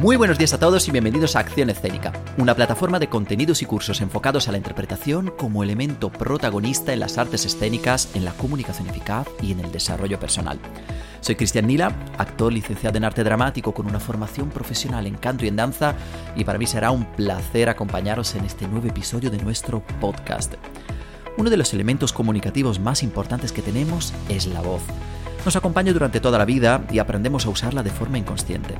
Muy buenos días a todos y bienvenidos a Acción Escénica, una plataforma de contenidos y cursos enfocados a la interpretación como elemento protagonista en las artes escénicas, en la comunicación eficaz y en el desarrollo personal. Soy Cristian Nila, actor licenciado en arte dramático con una formación profesional en canto y en danza, y para mí será un placer acompañaros en este nuevo episodio de nuestro podcast. Uno de los elementos comunicativos más importantes que tenemos es la voz. Nos acompaña durante toda la vida y aprendemos a usarla de forma inconsciente.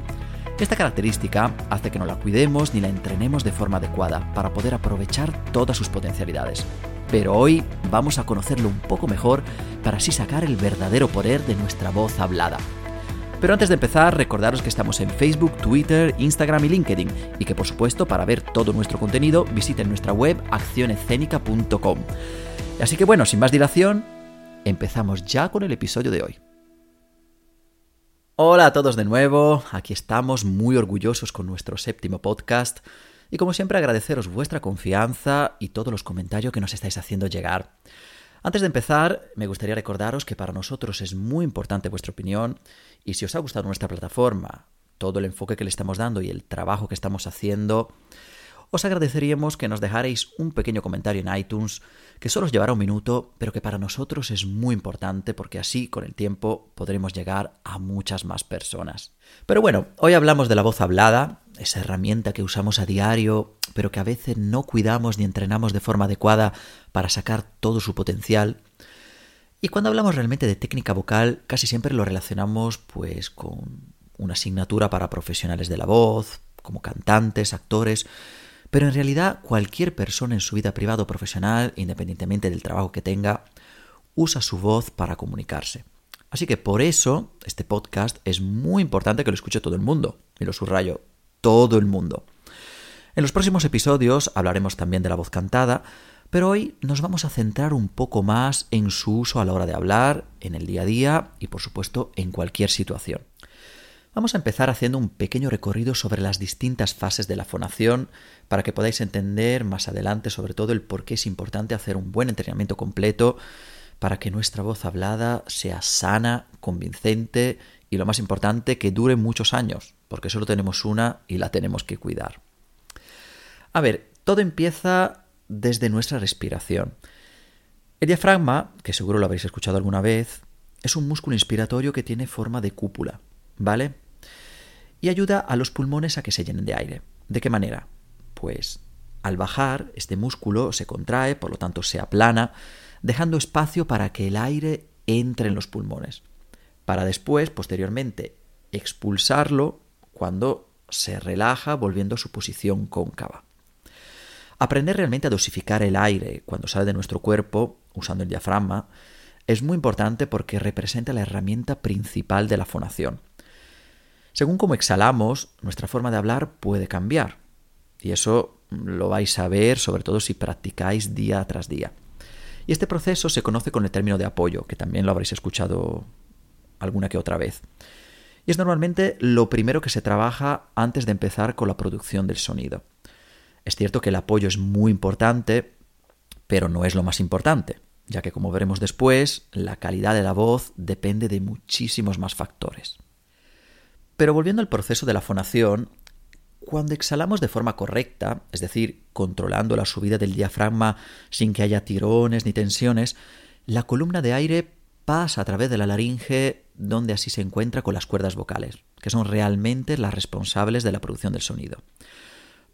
Esta característica hace que no la cuidemos ni la entrenemos de forma adecuada para poder aprovechar todas sus potencialidades. Pero hoy vamos a conocerlo un poco mejor para así sacar el verdadero poder de nuestra voz hablada. Pero antes de empezar, recordaros que estamos en Facebook, Twitter, Instagram y LinkedIn y que por supuesto para ver todo nuestro contenido visiten nuestra web accionescénica.com. Así que bueno, sin más dilación, empezamos ya con el episodio de hoy. Hola a todos de nuevo, aquí estamos muy orgullosos con nuestro séptimo podcast y como siempre agradeceros vuestra confianza y todos los comentarios que nos estáis haciendo llegar. Antes de empezar, me gustaría recordaros que para nosotros es muy importante vuestra opinión y si os ha gustado nuestra plataforma, todo el enfoque que le estamos dando y el trabajo que estamos haciendo, os agradeceríamos que nos dejarais un pequeño comentario en iTunes, que solo os llevará un minuto, pero que para nosotros es muy importante porque así con el tiempo podremos llegar a muchas más personas. Pero bueno, hoy hablamos de la voz hablada, esa herramienta que usamos a diario, pero que a veces no cuidamos ni entrenamos de forma adecuada para sacar todo su potencial. Y cuando hablamos realmente de técnica vocal, casi siempre lo relacionamos pues con una asignatura para profesionales de la voz, como cantantes, actores, pero en realidad cualquier persona en su vida privada o profesional, independientemente del trabajo que tenga, usa su voz para comunicarse. Así que por eso este podcast es muy importante que lo escuche todo el mundo. Y lo subrayo, todo el mundo. En los próximos episodios hablaremos también de la voz cantada, pero hoy nos vamos a centrar un poco más en su uso a la hora de hablar, en el día a día y por supuesto en cualquier situación. Vamos a empezar haciendo un pequeño recorrido sobre las distintas fases de la fonación para que podáis entender más adelante sobre todo el por qué es importante hacer un buen entrenamiento completo para que nuestra voz hablada sea sana, convincente y lo más importante, que dure muchos años, porque solo tenemos una y la tenemos que cuidar. A ver, todo empieza desde nuestra respiración. El diafragma, que seguro lo habréis escuchado alguna vez, es un músculo inspiratorio que tiene forma de cúpula. ¿vale? Y ayuda a los pulmones a que se llenen de aire. ¿De qué manera? Pues al bajar, este músculo se contrae, por lo tanto se aplana, dejando espacio para que el aire entre en los pulmones, para después, posteriormente, expulsarlo cuando se relaja volviendo a su posición cóncava. Aprender realmente a dosificar el aire cuando sale de nuestro cuerpo, usando el diafragma, es muy importante porque representa la herramienta principal de la fonación. Según cómo exhalamos, nuestra forma de hablar puede cambiar. Y eso lo vais a ver sobre todo si practicáis día tras día. Y este proceso se conoce con el término de apoyo, que también lo habréis escuchado alguna que otra vez. Y es normalmente lo primero que se trabaja antes de empezar con la producción del sonido. Es cierto que el apoyo es muy importante, pero no es lo más importante, ya que como veremos después, la calidad de la voz depende de muchísimos más factores. Pero volviendo al proceso de la fonación, cuando exhalamos de forma correcta, es decir, controlando la subida del diafragma sin que haya tirones ni tensiones, la columna de aire pasa a través de la laringe donde así se encuentra con las cuerdas vocales, que son realmente las responsables de la producción del sonido.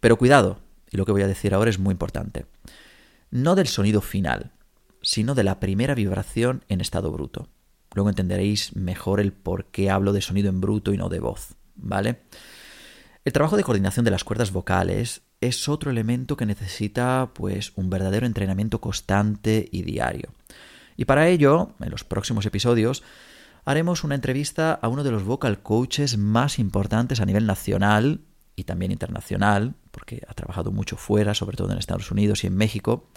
Pero cuidado, y lo que voy a decir ahora es muy importante, no del sonido final, sino de la primera vibración en estado bruto. Luego entenderéis mejor el por qué hablo de sonido en bruto y no de voz, ¿vale? El trabajo de coordinación de las cuerdas vocales es otro elemento que necesita pues un verdadero entrenamiento constante y diario. Y para ello, en los próximos episodios, haremos una entrevista a uno de los vocal coaches más importantes a nivel nacional y también internacional, porque ha trabajado mucho fuera, sobre todo en Estados Unidos y en México,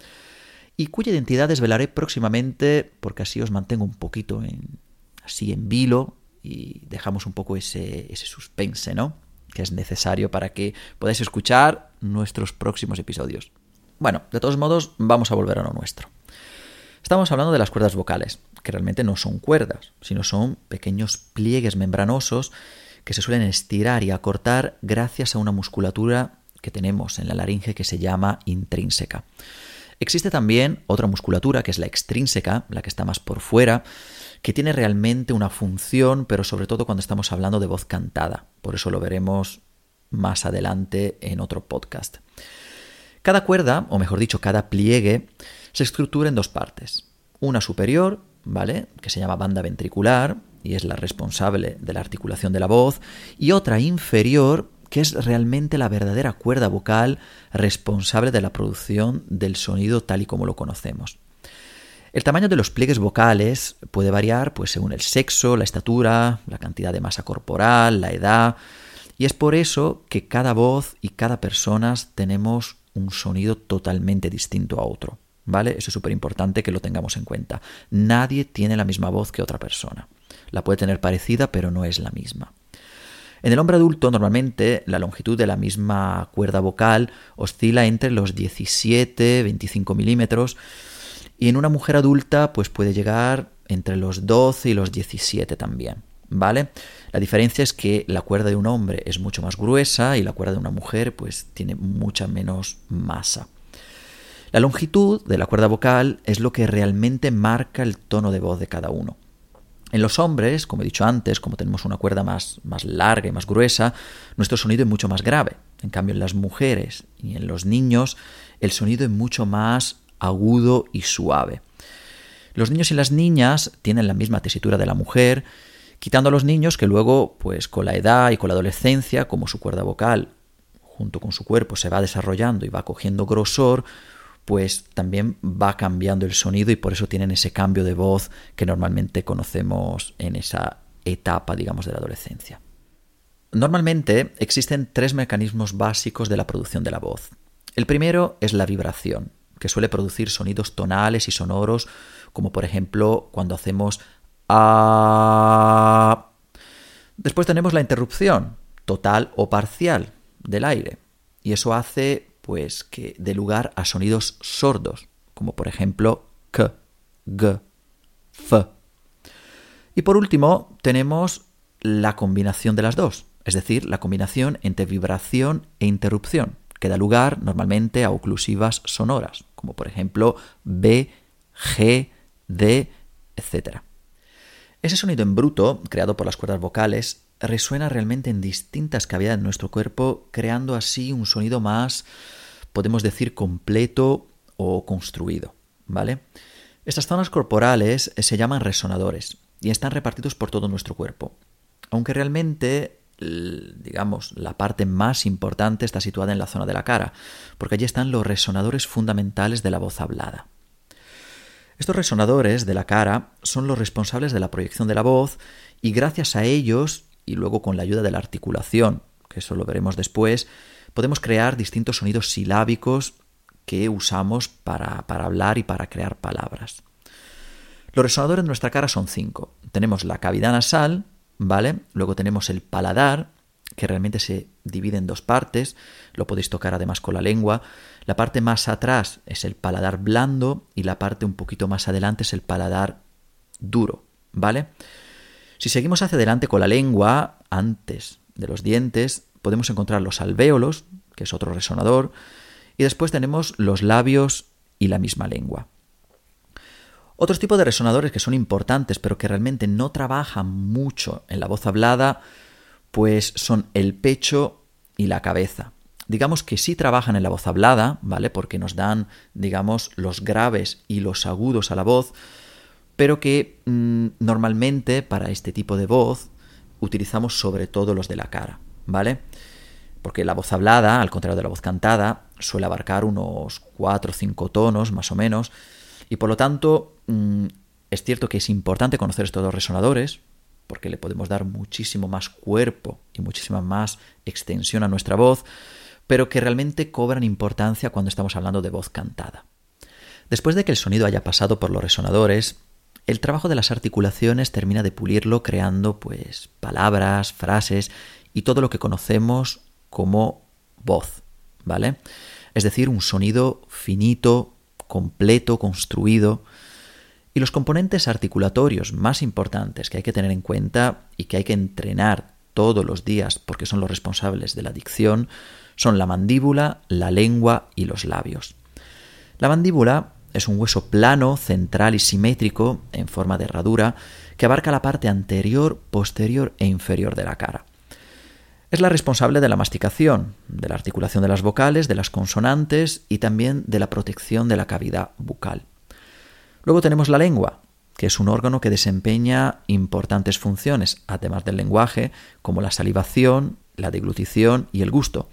y cuya identidad desvelaré próximamente porque así os mantengo un poquito en, así en vilo y dejamos un poco ese, ese suspense, ¿no? Que es necesario para que podáis escuchar nuestros próximos episodios. Bueno, de todos modos, vamos a volver a lo nuestro. Estamos hablando de las cuerdas vocales, que realmente no son cuerdas, sino son pequeños pliegues membranosos que se suelen estirar y acortar gracias a una musculatura que tenemos en la laringe que se llama intrínseca. Existe también otra musculatura que es la extrínseca, la que está más por fuera, que tiene realmente una función, pero sobre todo cuando estamos hablando de voz cantada. Por eso lo veremos más adelante en otro podcast. Cada cuerda, o mejor dicho, cada pliegue, se estructura en dos partes. Una superior, ¿vale? Que se llama banda ventricular y es la responsable de la articulación de la voz, y otra inferior, que es realmente la verdadera cuerda vocal responsable de la producción del sonido tal y como lo conocemos. El tamaño de los pliegues vocales puede variar pues, según el sexo, la estatura, la cantidad de masa corporal, la edad, y es por eso que cada voz y cada persona tenemos un sonido totalmente distinto a otro. ¿Vale? Eso es súper importante que lo tengamos en cuenta. Nadie tiene la misma voz que otra persona. La puede tener parecida, pero no es la misma. En el hombre adulto, normalmente, la longitud de la misma cuerda vocal oscila entre los 17 y 25 milímetros, y en una mujer adulta, pues puede llegar entre los 12 y los 17 también. ¿Vale? La diferencia es que la cuerda de un hombre es mucho más gruesa y la cuerda de una mujer, pues, tiene mucha menos masa. La longitud de la cuerda vocal es lo que realmente marca el tono de voz de cada uno. En los hombres, como he dicho antes, como tenemos una cuerda más, más larga y más gruesa, nuestro sonido es mucho más grave. En cambio, en las mujeres y en los niños, el sonido es mucho más agudo y suave. Los niños y las niñas tienen la misma tesitura de la mujer, quitando a los niños que luego, pues con la edad y con la adolescencia, como su cuerda vocal junto con su cuerpo se va desarrollando y va cogiendo grosor, pues también va cambiando el sonido y por eso tienen ese cambio de voz que normalmente conocemos en esa etapa, digamos, de la adolescencia. Normalmente existen tres mecanismos básicos de la producción de la voz. El primero es la vibración, que suele producir sonidos tonales y sonoros, como por ejemplo cuando hacemos a. Después tenemos la interrupción, total o parcial, del aire, y eso hace pues que dé lugar a sonidos sordos, como por ejemplo k, g, f. Y por último, tenemos la combinación de las dos, es decir, la combinación entre vibración e interrupción, que da lugar normalmente a oclusivas sonoras, como por ejemplo B, G, D, etc. Ese sonido en bruto, creado por las cuerdas vocales, resuena realmente en distintas cavidades de nuestro cuerpo, creando así un sonido más, podemos decir, completo o construido. ¿Vale? Estas zonas corporales se llaman resonadores y están repartidos por todo nuestro cuerpo. Aunque realmente, digamos, la parte más importante está situada en la zona de la cara, porque allí están los resonadores fundamentales de la voz hablada. Estos resonadores de la cara son los responsables de la proyección de la voz y gracias a ellos y luego con la ayuda de la articulación, que eso lo veremos después, podemos crear distintos sonidos silábicos que usamos para, hablar y para crear palabras. Los resonadores de nuestra cara son cinco. Tenemos la cavidad nasal, ¿vale? Luego tenemos el paladar, que realmente se divide en dos partes, lo podéis tocar además con la lengua. La parte más atrás es el paladar blando y la parte un poquito más adelante es el paladar duro, ¿vale? Si seguimos hacia adelante con la lengua, antes de los dientes, podemos encontrar los alvéolos, que es otro resonador, y después tenemos los labios y la misma lengua. Otros tipos de resonadores que son importantes pero que realmente no trabajan mucho en la voz hablada, pues son el pecho y la cabeza. Digamos que sí trabajan en la voz hablada, ¿vale? Porque nos dan, digamos, los graves y los agudos a la voz, pero que mm, normalmente para este tipo de voz utilizamos sobre todo los de la cara, ¿vale? Porque la voz hablada, al contrario de la voz cantada, suele abarcar unos 4 o 5 tonos más o menos, y por lo tanto mm, es cierto que es importante conocer estos dos resonadores, porque le podemos dar muchísimo más cuerpo y muchísima más extensión a nuestra voz, pero que realmente cobran importancia cuando estamos hablando de voz cantada. Después de que el sonido haya pasado por los resonadores, el trabajo de las articulaciones termina de pulirlo creando pues palabras, frases y todo lo que conocemos como voz, ¿vale? Es decir, un sonido finito, completo, construido. Y los componentes articulatorios más importantes que hay que tener en cuenta y que hay que entrenar todos los días porque son los responsables de la dicción son la mandíbula, la lengua y los labios. La mandíbula es un hueso plano, central y simétrico, en forma de herradura, que abarca la parte anterior, posterior e inferior de la cara. Es la responsable de la masticación, de la articulación de las vocales, de las consonantes y también de la protección de la cavidad bucal. Luego tenemos la lengua, que es un órgano que desempeña importantes funciones, además del lenguaje, como la salivación, la deglutición y el gusto.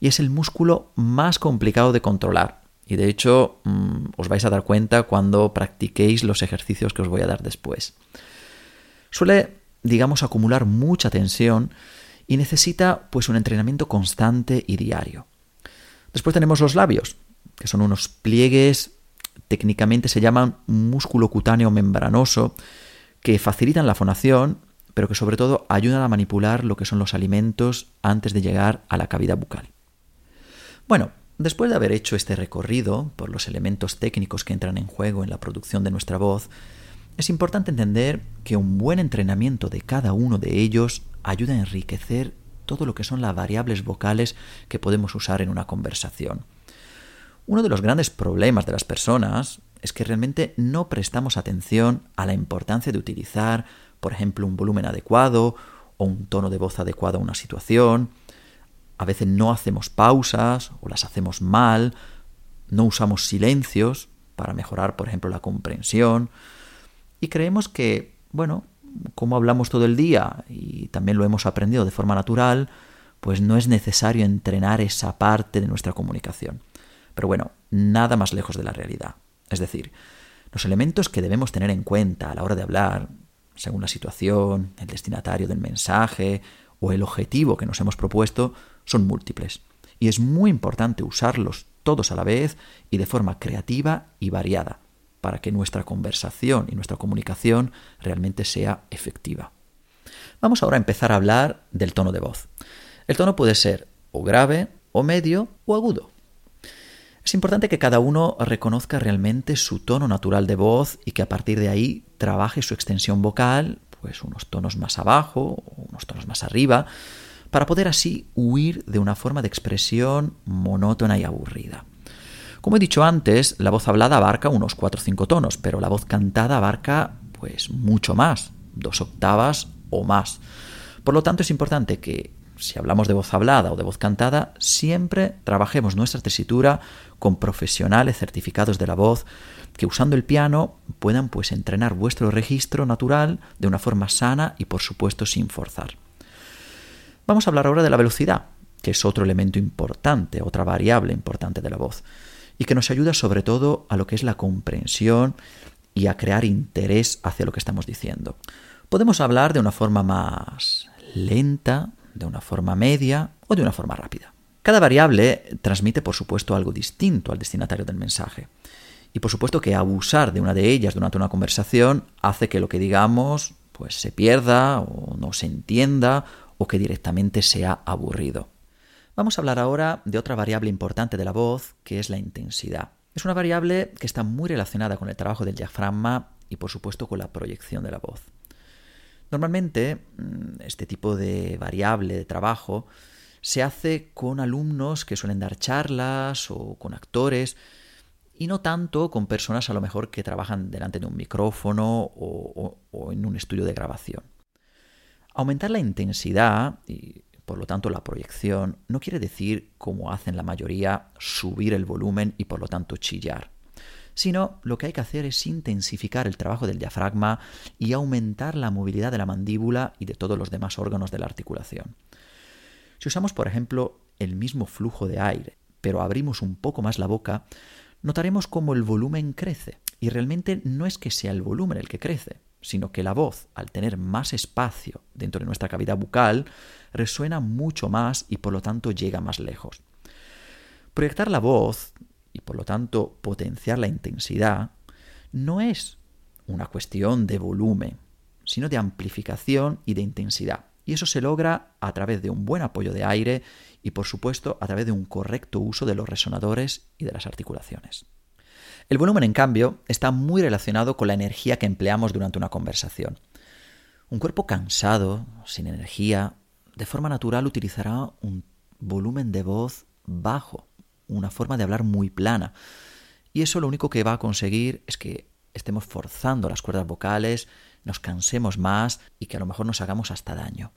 Y es el músculo más complicado de controlar. Y de hecho mm, os vais a dar cuenta cuando practiquéis los ejercicios que os voy a dar después. Suele, digamos, acumular mucha tensión y necesita pues un entrenamiento constante y diario. Después tenemos los labios, que son unos pliegues, técnicamente se llaman músculo cutáneo membranoso, que facilitan la fonación, pero que sobre todo ayudan a manipular lo que son los alimentos antes de llegar a la cavidad bucal. Bueno, después de haber hecho este recorrido por los elementos técnicos que entran en juego en la producción de nuestra voz, es importante entender que un buen entrenamiento de cada uno de ellos ayuda a enriquecer todo lo que son las variables vocales que podemos usar en una conversación. Uno de los grandes problemas de las personas es que realmente no prestamos atención a la importancia de utilizar, por ejemplo, un volumen adecuado o un tono de voz adecuado a una situación. A veces no hacemos pausas o las hacemos mal, no usamos silencios para mejorar, por ejemplo, la comprensión. Y creemos que, bueno, como hablamos todo el día y también lo hemos aprendido de forma natural, pues no es necesario entrenar esa parte de nuestra comunicación. Pero bueno, nada más lejos de la realidad. Es decir, los elementos que debemos tener en cuenta a la hora de hablar, según la situación, el destinatario del mensaje o el objetivo que nos hemos propuesto, son múltiples. Y es muy importante usarlos todos a la vez y de forma creativa y variada para que nuestra conversación y nuestra comunicación realmente sea efectiva. Vamos ahora a empezar a hablar del tono de voz. El tono puede ser o grave, o medio, o agudo. Es importante que cada uno reconozca realmente su tono natural de voz y que a partir de ahí trabaje su extensión vocal, pues unos tonos más abajo unos tonos más arriba, para poder así huir de una forma de expresión monótona y aburrida. Como he dicho antes, la voz hablada abarca unos 4 o 5 tonos, pero la voz cantada abarca pues mucho más, dos octavas o más. Por lo tanto, es importante que si hablamos de voz hablada o de voz cantada, siempre trabajemos nuestra tesitura con profesionales certificados de la voz que usando el piano puedan pues entrenar vuestro registro natural de una forma sana y por supuesto sin forzar. Vamos a hablar ahora de la velocidad, que es otro elemento importante, otra variable importante de la voz y que nos ayuda sobre todo a lo que es la comprensión y a crear interés hacia lo que estamos diciendo. Podemos hablar de una forma más lenta, de una forma media o de una forma rápida. Cada variable transmite, por supuesto, algo distinto al destinatario del mensaje. Y por supuesto que abusar de una de ellas durante una conversación hace que lo que digamos pues se pierda o no se entienda o que directamente sea aburrido. Vamos a hablar ahora de otra variable importante de la voz, que es la intensidad. Es una variable que está muy relacionada con el trabajo del diafragma y por supuesto con la proyección de la voz. Normalmente mm, este tipo de variable de trabajo se hace con alumnos que suelen dar charlas o con actores y no tanto con personas a lo mejor que trabajan delante de un micrófono o, o en un estudio de grabación. Aumentar la intensidad y por lo tanto, la proyección no quiere decir, como hacen la mayoría, subir el volumen y por lo tanto chillar, sino lo que hay que hacer es intensificar el trabajo del diafragma y aumentar la movilidad de la mandíbula y de todos los demás órganos de la articulación. Si usamos, por ejemplo, el mismo flujo de aire, pero abrimos un poco más la boca, notaremos cómo el volumen crece. Y realmente no es que sea el volumen el que crece, sino que la voz, al tener más espacio dentro de nuestra cavidad bucal, resuena mucho más y por lo tanto llega más lejos. Proyectar la voz y por lo tanto potenciar la intensidad no es una cuestión de volumen, sino de amplificación y de intensidad. Y eso se logra a través de un buen apoyo de aire y por supuesto a través de un correcto uso de los resonadores y de las articulaciones. El volumen, en cambio, está muy relacionado con la energía que empleamos durante una conversación. Un cuerpo cansado, sin energía, de forma natural utilizará un volumen de voz bajo, una forma de hablar muy plana. Y eso lo único que va a conseguir es que estemos forzando las cuerdas vocales, nos cansemos más y que a lo mejor nos hagamos hasta daño.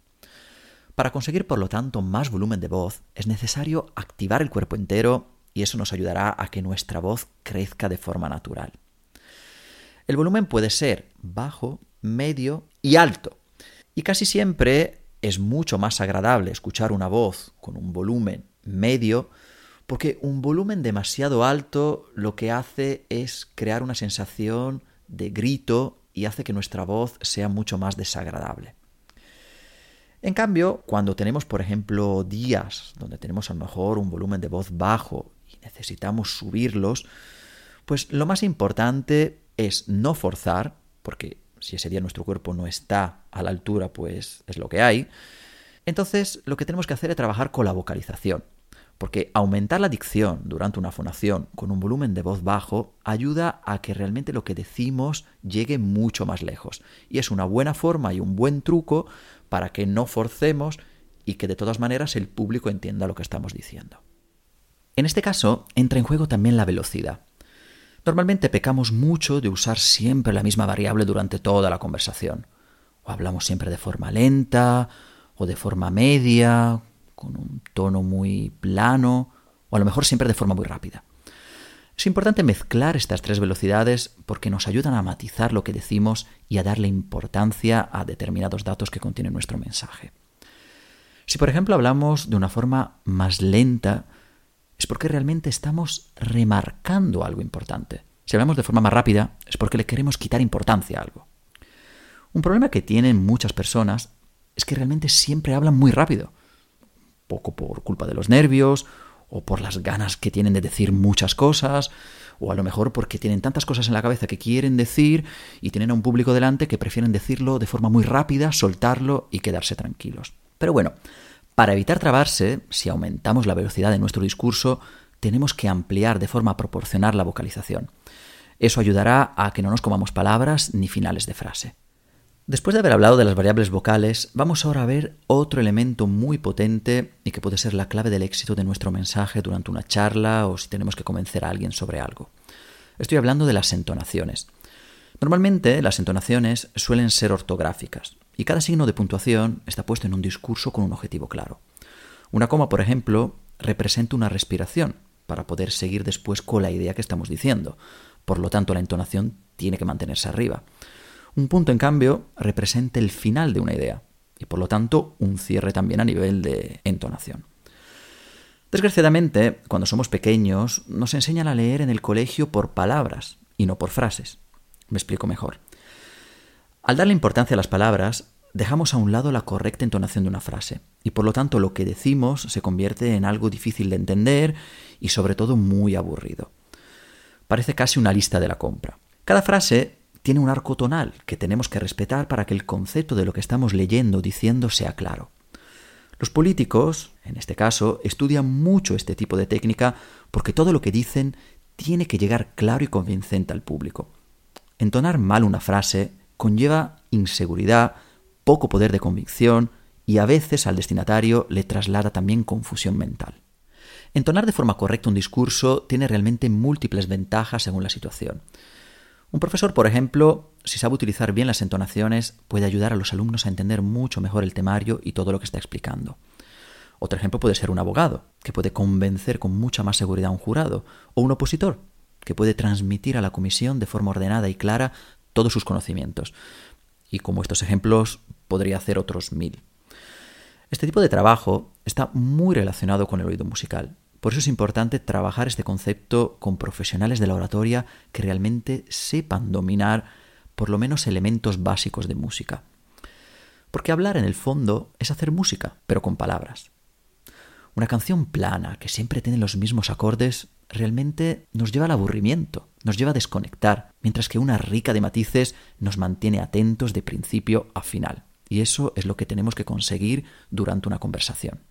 Para conseguir, por lo tanto, más volumen de voz, es necesario activar el cuerpo entero y eso nos ayudará a que nuestra voz crezca de forma natural. El volumen puede ser bajo, medio y alto. Y casi siempre es mucho más agradable escuchar una voz con un volumen medio porque un volumen demasiado alto lo que hace es crear una sensación de grito y hace que nuestra voz sea mucho más desagradable. En cambio, cuando tenemos, por ejemplo, días donde tenemos a lo mejor un volumen de voz bajo necesitamos subirlos, pues lo más importante es no forzar, porque si ese día nuestro cuerpo no está a la altura, pues es lo que hay. Entonces, lo que tenemos que hacer es trabajar con la vocalización, porque aumentar la dicción durante una fonación con un volumen de voz bajo ayuda a que realmente lo que decimos llegue mucho más lejos. Y es una buena forma y un buen truco para que no forcemos y que de todas maneras el público entienda lo que estamos diciendo. En este caso, entra en juego también la velocidad. Normalmente pecamos mucho de usar siempre la misma variable durante toda la conversación. O hablamos siempre de forma lenta, o de forma media, con un tono muy plano, o a lo mejor siempre de forma muy rápida. Es importante mezclar estas tres velocidades porque nos ayudan a matizar lo que decimos y a darle importancia a determinados datos que contiene nuestro mensaje. Si por ejemplo hablamos de una forma más lenta, es porque realmente estamos remarcando algo importante. Si hablamos de forma más rápida, es porque le queremos quitar importancia a algo. Un problema que tienen muchas personas es que realmente siempre hablan muy rápido, poco por culpa de los nervios o por las ganas que tienen de decir muchas cosas, o a lo mejor porque tienen tantas cosas en la cabeza que quieren decir y tienen a un público delante que prefieren decirlo de forma muy rápida, soltarlo y quedarse tranquilos. Pero bueno, para evitar trabarse, si aumentamos la velocidad de nuestro discurso, tenemos que ampliar de forma proporcional la vocalización. Eso ayudará a que no nos comamos palabras ni finales de frase. Después de haber hablado de las variables vocales, vamos ahora a ver otro elemento muy potente y que puede ser la clave del éxito de nuestro mensaje durante una charla o si tenemos que convencer a alguien sobre algo. Estoy hablando de las entonaciones. Normalmente las entonaciones suelen ser ortográficas y cada signo de puntuación está puesto en un discurso con un objetivo claro. Una coma, por ejemplo, representa una respiración para poder seguir después con la idea que estamos diciendo. Por lo tanto, la entonación tiene que mantenerse arriba. Un punto, en cambio, representa el final de una idea y por lo tanto un cierre también a nivel de entonación. Desgraciadamente, cuando somos pequeños, nos enseñan a leer en el colegio por palabras y no por frases. Me explico mejor. Al darle importancia a las palabras, dejamos a un lado la correcta entonación de una frase, y por lo tanto lo que decimos se convierte en algo difícil de entender y sobre todo muy aburrido. Parece casi una lista de la compra. Cada frase tiene un arco tonal que tenemos que respetar para que el concepto de lo que estamos leyendo o diciendo sea claro. Los políticos, en este caso, estudian mucho este tipo de técnica porque todo lo que dicen tiene que llegar claro y convincente al público. Entonar mal una frase conlleva inseguridad, poco poder de convicción y a veces al destinatario le traslada también confusión mental. Entonar de forma correcta un discurso tiene realmente múltiples ventajas según la situación. Un profesor, por ejemplo, si sabe utilizar bien las entonaciones, puede ayudar a los alumnos a entender mucho mejor el temario y todo lo que está explicando. Otro ejemplo puede ser un abogado, que puede convencer con mucha más seguridad a un jurado, o un opositor, que puede transmitir a la comisión de forma ordenada y clara todos sus conocimientos. Y como estos ejemplos, podría hacer otros mil. Este tipo de trabajo está muy relacionado con el oído musical, por eso es importante trabajar este concepto con profesionales de la oratoria que realmente sepan dominar por lo menos elementos básicos de música. Porque hablar en el fondo es hacer música, pero con palabras. Una canción plana, que siempre tiene los mismos acordes, realmente nos lleva al aburrimiento, nos lleva a desconectar, mientras que una rica de matices nos mantiene atentos de principio a final. Y eso es lo que tenemos que conseguir durante una conversación.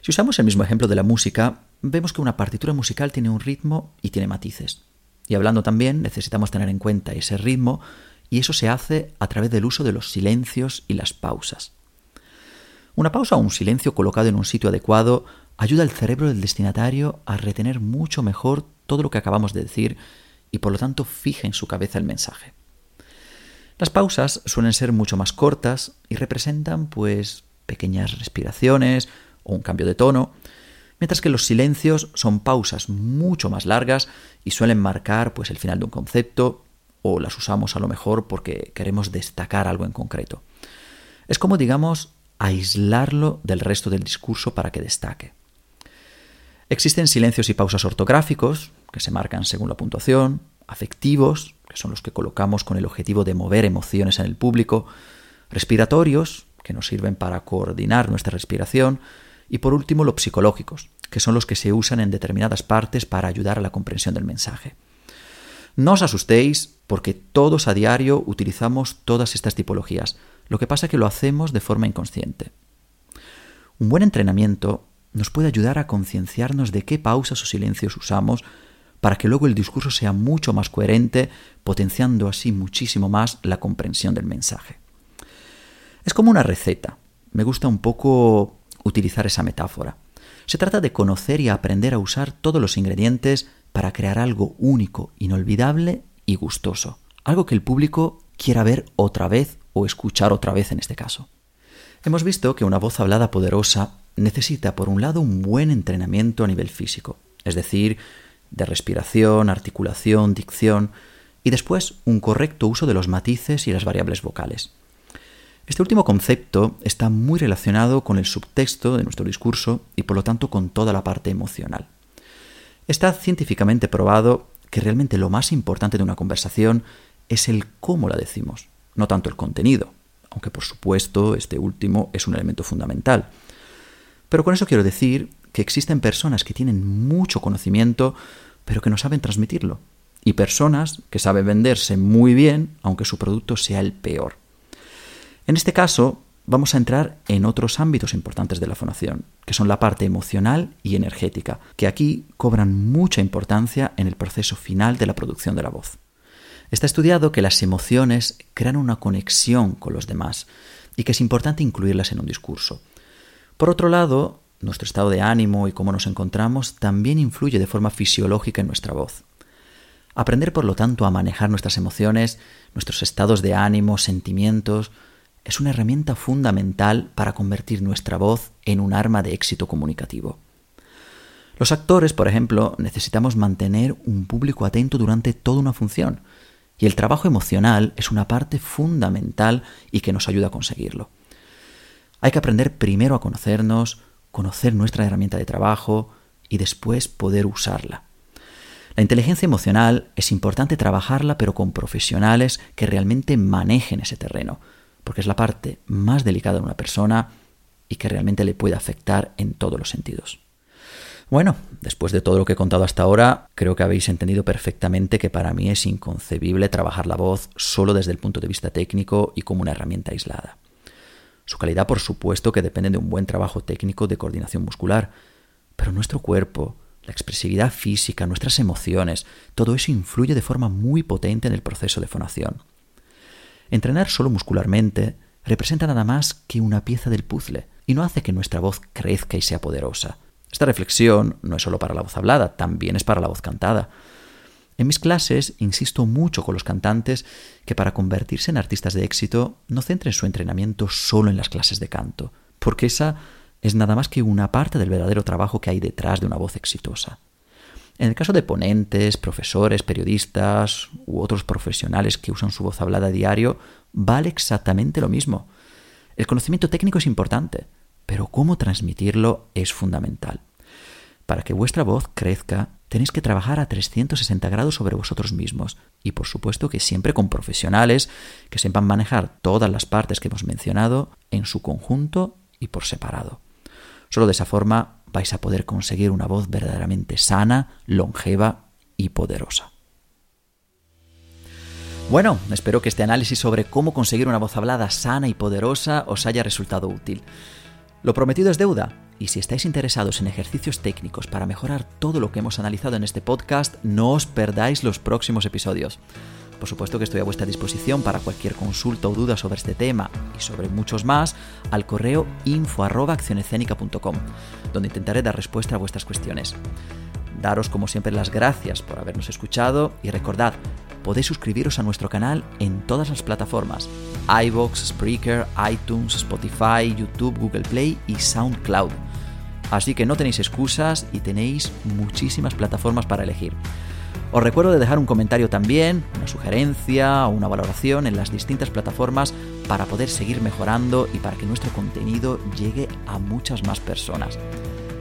Si usamos el mismo ejemplo de la música, vemos que una partitura musical tiene un ritmo y tiene matices. Y hablando también, necesitamos tener en cuenta ese ritmo y eso se hace a través del uso de los silencios y las pausas. Una pausa o un silencio colocado en un sitio adecuado ayuda al cerebro del destinatario a retener mucho mejor todo lo que acabamos de decir y por lo tanto fija en su cabeza el mensaje. Las pausas suelen ser mucho más cortas y representan pues pequeñas respiraciones o un cambio de tono, mientras que los silencios son pausas mucho más largas y suelen marcar pues el final de un concepto o las usamos a lo mejor porque queremos destacar algo en concreto. Es como digamos aislarlo del resto del discurso para que destaque. Existen silencios y pausas ortográficos, que se marcan según la puntuación, afectivos, que son los que colocamos con el objetivo de mover emociones en el público, respiratorios, que nos sirven para coordinar nuestra respiración, y por último los psicológicos, que son los que se usan en determinadas partes para ayudar a la comprensión del mensaje. No os asustéis porque todos a diario utilizamos todas estas tipologías, lo que pasa es que lo hacemos de forma inconsciente. Un buen entrenamiento nos puede ayudar a concienciarnos de qué pausas o silencios usamos para que luego el discurso sea mucho más coherente, potenciando así muchísimo más la comprensión del mensaje. Es como una receta. Me gusta un poco utilizar esa metáfora. Se trata de conocer y aprender a usar todos los ingredientes para crear algo único, inolvidable y gustoso. Algo que el público quiera ver otra vez o escuchar otra vez en este caso. Hemos visto que una voz hablada poderosa necesita, por un lado, un buen entrenamiento a nivel físico, es decir, de respiración, articulación, dicción, y después un correcto uso de los matices y las variables vocales. Este último concepto está muy relacionado con el subtexto de nuestro discurso y por lo tanto con toda la parte emocional. Está científicamente probado que realmente lo más importante de una conversación es el cómo la decimos, no tanto el contenido, aunque por supuesto este último es un elemento fundamental. Pero con eso quiero decir que existen personas que tienen mucho conocimiento, pero que no saben transmitirlo, y personas que saben venderse muy bien, aunque su producto sea el peor. En este caso, vamos a entrar en otros ámbitos importantes de la fonación, que son la parte emocional y energética, que aquí cobran mucha importancia en el proceso final de la producción de la voz. Está estudiado que las emociones crean una conexión con los demás y que es importante incluirlas en un discurso. Por otro lado, nuestro estado de ánimo y cómo nos encontramos también influye de forma fisiológica en nuestra voz. Aprender, por lo tanto, a manejar nuestras emociones, nuestros estados de ánimo, sentimientos, es una herramienta fundamental para convertir nuestra voz en un arma de éxito comunicativo. Los actores, por ejemplo, necesitamos mantener un público atento durante toda una función, y el trabajo emocional es una parte fundamental y que nos ayuda a conseguirlo. Hay que aprender primero a conocernos, conocer nuestra herramienta de trabajo y después poder usarla. La inteligencia emocional es importante trabajarla pero con profesionales que realmente manejen ese terreno, porque es la parte más delicada de una persona y que realmente le puede afectar en todos los sentidos. Bueno, después de todo lo que he contado hasta ahora, creo que habéis entendido perfectamente que para mí es inconcebible trabajar la voz solo desde el punto de vista técnico y como una herramienta aislada. Su calidad, por supuesto, que depende de un buen trabajo técnico de coordinación muscular, pero nuestro cuerpo, la expresividad física, nuestras emociones, todo eso influye de forma muy potente en el proceso de fonación. Entrenar solo muscularmente representa nada más que una pieza del puzzle y no hace que nuestra voz crezca y sea poderosa. Esta reflexión no es solo para la voz hablada, también es para la voz cantada. En mis clases insisto mucho con los cantantes que para convertirse en artistas de éxito no centren su entrenamiento solo en las clases de canto, porque esa es nada más que una parte del verdadero trabajo que hay detrás de una voz exitosa. En el caso de ponentes, profesores, periodistas u otros profesionales que usan su voz hablada a diario, vale exactamente lo mismo. El conocimiento técnico es importante, pero cómo transmitirlo es fundamental. Para que vuestra voz crezca, tenéis que trabajar a 360 grados sobre vosotros mismos y por supuesto que siempre con profesionales que sepan manejar todas las partes que hemos mencionado en su conjunto y por separado. Solo de esa forma vais a poder conseguir una voz verdaderamente sana, longeva y poderosa. Bueno, espero que este análisis sobre cómo conseguir una voz hablada sana y poderosa os haya resultado útil. Lo prometido es deuda, y si estáis interesados en ejercicios técnicos para mejorar todo lo que hemos analizado en este podcast, no os perdáis los próximos episodios. Por supuesto que estoy a vuestra disposición para cualquier consulta o duda sobre este tema y sobre muchos más al correo info.accionescénica.com, donde intentaré dar respuesta a vuestras cuestiones. Daros como siempre las gracias por habernos escuchado y recordad, podéis suscribiros a nuestro canal en todas las plataformas, iVoox, Spreaker, iTunes, Spotify, YouTube, Google Play y SoundCloud. Así que no tenéis excusas y tenéis muchísimas plataformas para elegir. Os recuerdo de dejar un comentario también, una sugerencia o una valoración en las distintas plataformas para poder seguir mejorando y para que nuestro contenido llegue a muchas más personas.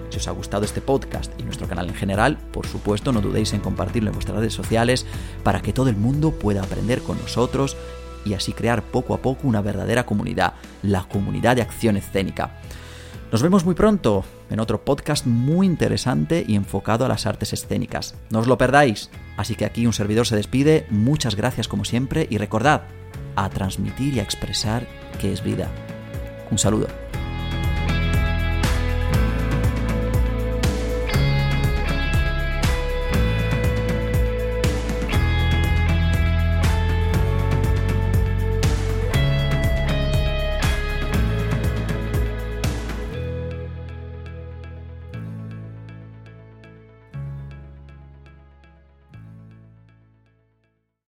Si os ha gustado este podcast y nuestro canal en general, por supuesto no dudéis en compartirlo en vuestras redes sociales para que todo el mundo pueda aprender con nosotros y así crear poco a poco una verdadera comunidad, la comunidad de acción escénica. Nos vemos muy pronto en otro podcast muy interesante y enfocado a las artes escénicas. No os lo perdáis. Así que aquí un servidor se despide. Muchas gracias como siempre y recordad a transmitir y a expresar que es vida. Un saludo.